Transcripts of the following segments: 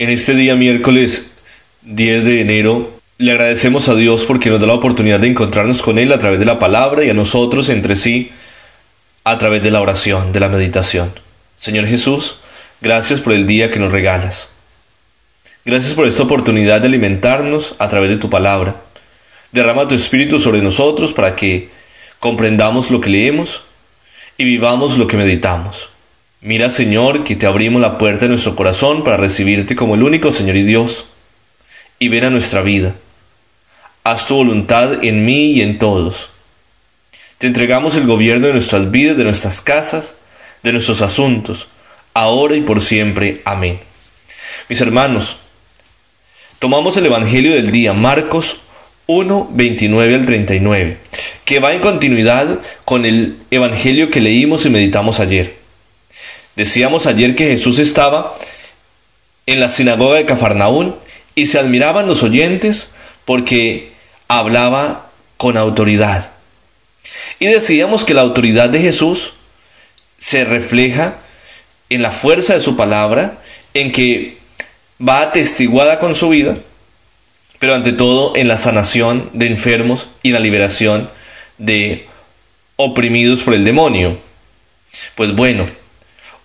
En este día miércoles 10 de enero le agradecemos a Dios porque nos da la oportunidad de encontrarnos con Él a través de la palabra y a nosotros entre sí a través de la oración, de la meditación. Señor Jesús, gracias por el día que nos regalas. Gracias por esta oportunidad de alimentarnos a través de tu palabra. Derrama tu espíritu sobre nosotros para que comprendamos lo que leemos y vivamos lo que meditamos. Mira, Señor, que te abrimos la puerta de nuestro corazón para recibirte como el único Señor y Dios, y ven a nuestra vida. Haz tu voluntad en mí y en todos. Te entregamos el gobierno de nuestras vidas, de nuestras casas, de nuestros asuntos, ahora y por siempre. Amén. Mis hermanos, tomamos el Evangelio del día, Marcos 1, 29 al 39, que va en continuidad con el Evangelio que leímos y meditamos ayer. Decíamos ayer que Jesús estaba en la sinagoga de Cafarnaún y se admiraban los oyentes porque hablaba con autoridad. Y decíamos que la autoridad de Jesús se refleja en la fuerza de su palabra, en que va atestiguada con su vida, pero ante todo en la sanación de enfermos y la liberación de oprimidos por el demonio. Pues bueno,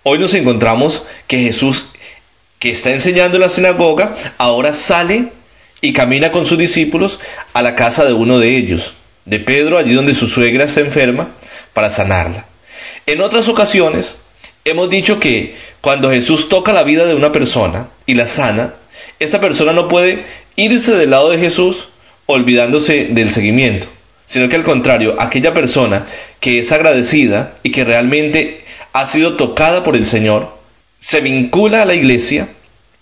Hoy nos encontramos que Jesús, que está enseñando en la sinagoga, ahora sale y camina con sus discípulos a la casa de uno de ellos, de Pedro, allí donde su suegra está enferma, para sanarla. En otras ocasiones hemos dicho que cuando Jesús toca la vida de una persona y la sana, esta persona no puede irse del lado de Jesús olvidándose del seguimiento, sino que al contrario, aquella persona que es agradecida y que realmente ha sido tocada por el Señor, se vincula a la iglesia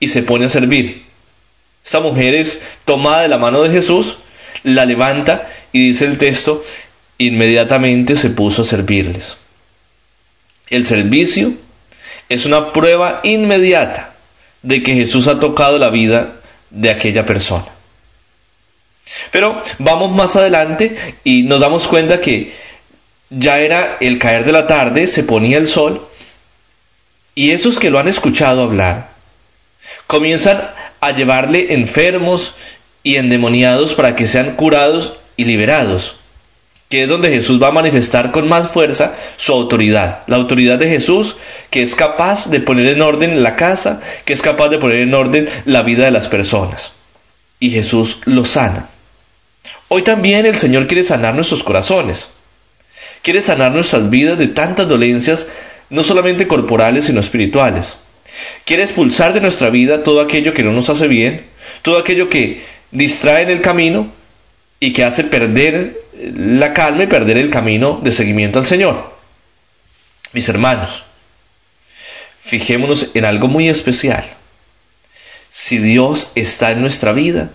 y se pone a servir. Esta mujer es tomada de la mano de Jesús, la levanta y dice el texto, inmediatamente se puso a servirles. El servicio es una prueba inmediata de que Jesús ha tocado la vida de aquella persona. Pero vamos más adelante y nos damos cuenta que ya era el caer de la tarde, se ponía el sol, y esos que lo han escuchado hablar comienzan a llevarle enfermos y endemoniados para que sean curados y liberados, que es donde Jesús va a manifestar con más fuerza su autoridad, la autoridad de Jesús que es capaz de poner en orden la casa, que es capaz de poner en orden la vida de las personas. Y Jesús lo sana. Hoy también el Señor quiere sanar nuestros corazones quiere sanar nuestras vidas de tantas dolencias, no solamente corporales, sino espirituales. Quiere expulsar de nuestra vida todo aquello que no nos hace bien, todo aquello que distrae en el camino y que hace perder la calma y perder el camino de seguimiento al Señor. Mis hermanos, fijémonos en algo muy especial. Si Dios está en nuestra vida,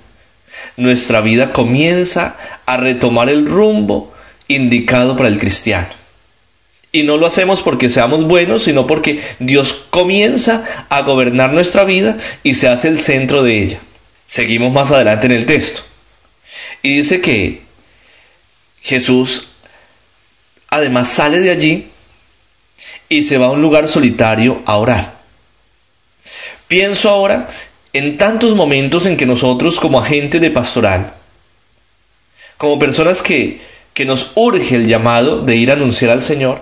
nuestra vida comienza a retomar el rumbo indicado para el cristiano. Y no lo hacemos porque seamos buenos, sino porque Dios comienza a gobernar nuestra vida y se hace el centro de ella. Seguimos más adelante en el texto. Y dice que Jesús además sale de allí y se va a un lugar solitario a orar. Pienso ahora en tantos momentos en que nosotros como agentes de pastoral, como personas que que nos urge el llamado de ir a anunciar al Señor,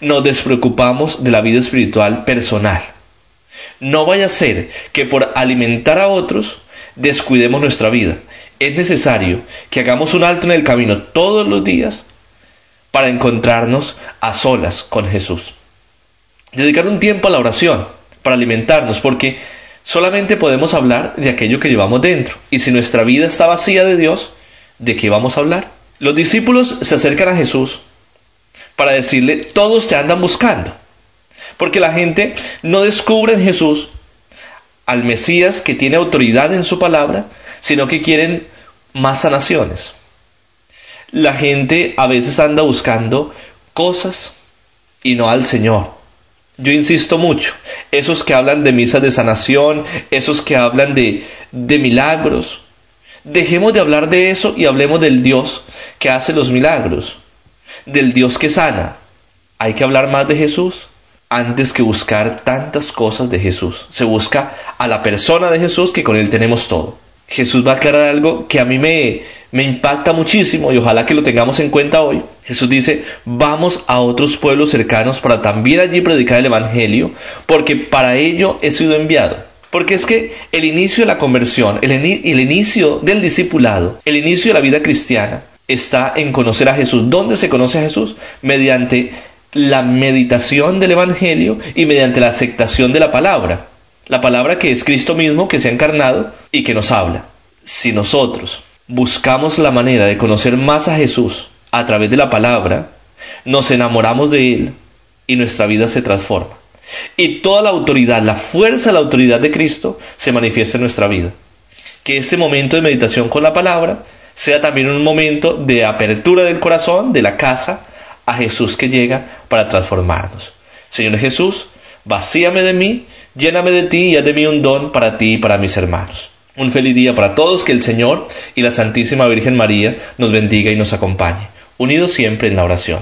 nos despreocupamos de la vida espiritual personal. No vaya a ser que por alimentar a otros descuidemos nuestra vida. Es necesario que hagamos un alto en el camino todos los días para encontrarnos a solas con Jesús. Dedicar un tiempo a la oración para alimentarnos, porque solamente podemos hablar de aquello que llevamos dentro. Y si nuestra vida está vacía de Dios, ¿de qué vamos a hablar? Los discípulos se acercan a Jesús para decirle, todos te andan buscando. Porque la gente no descubre en Jesús al Mesías que tiene autoridad en su palabra, sino que quieren más sanaciones. La gente a veces anda buscando cosas y no al Señor. Yo insisto mucho, esos que hablan de misas de sanación, esos que hablan de, de milagros, dejemos de hablar de eso y hablemos del Dios que hace los milagros, del Dios que sana. Hay que hablar más de Jesús antes que buscar tantas cosas de Jesús. Se busca a la persona de Jesús que con él tenemos todo. Jesús va a aclarar algo que a mí me, me impacta muchísimo y ojalá que lo tengamos en cuenta hoy. Jesús dice, vamos a otros pueblos cercanos para también allí predicar el Evangelio, porque para ello he sido enviado. Porque es que el inicio de la conversión, el, inicio del discipulado, el inicio de la vida cristiana, está en conocer a Jesús. ¿Dónde se conoce a Jesús? Mediante la meditación del Evangelio y mediante la aceptación de la palabra la palabra que es Cristo mismo que se ha encarnado y que nos habla. Si nosotros buscamos la manera de conocer más a Jesús a través de la palabra, nos enamoramos de Él y nuestra vida se transforma. Y toda la autoridad, la fuerza, la autoridad de Cristo se manifiesta en nuestra vida. Que este momento de meditación con la palabra sea también un momento de apertura del corazón, de la casa, a Jesús que llega para transformarnos. Señor Jesús, vacíame de mí lléname de ti y haz de mí un don para ti y para mis hermanos. Un feliz día para todos, que el Señor y la Santísima Virgen María nos bendiga y nos acompañe, unidos siempre en la oración.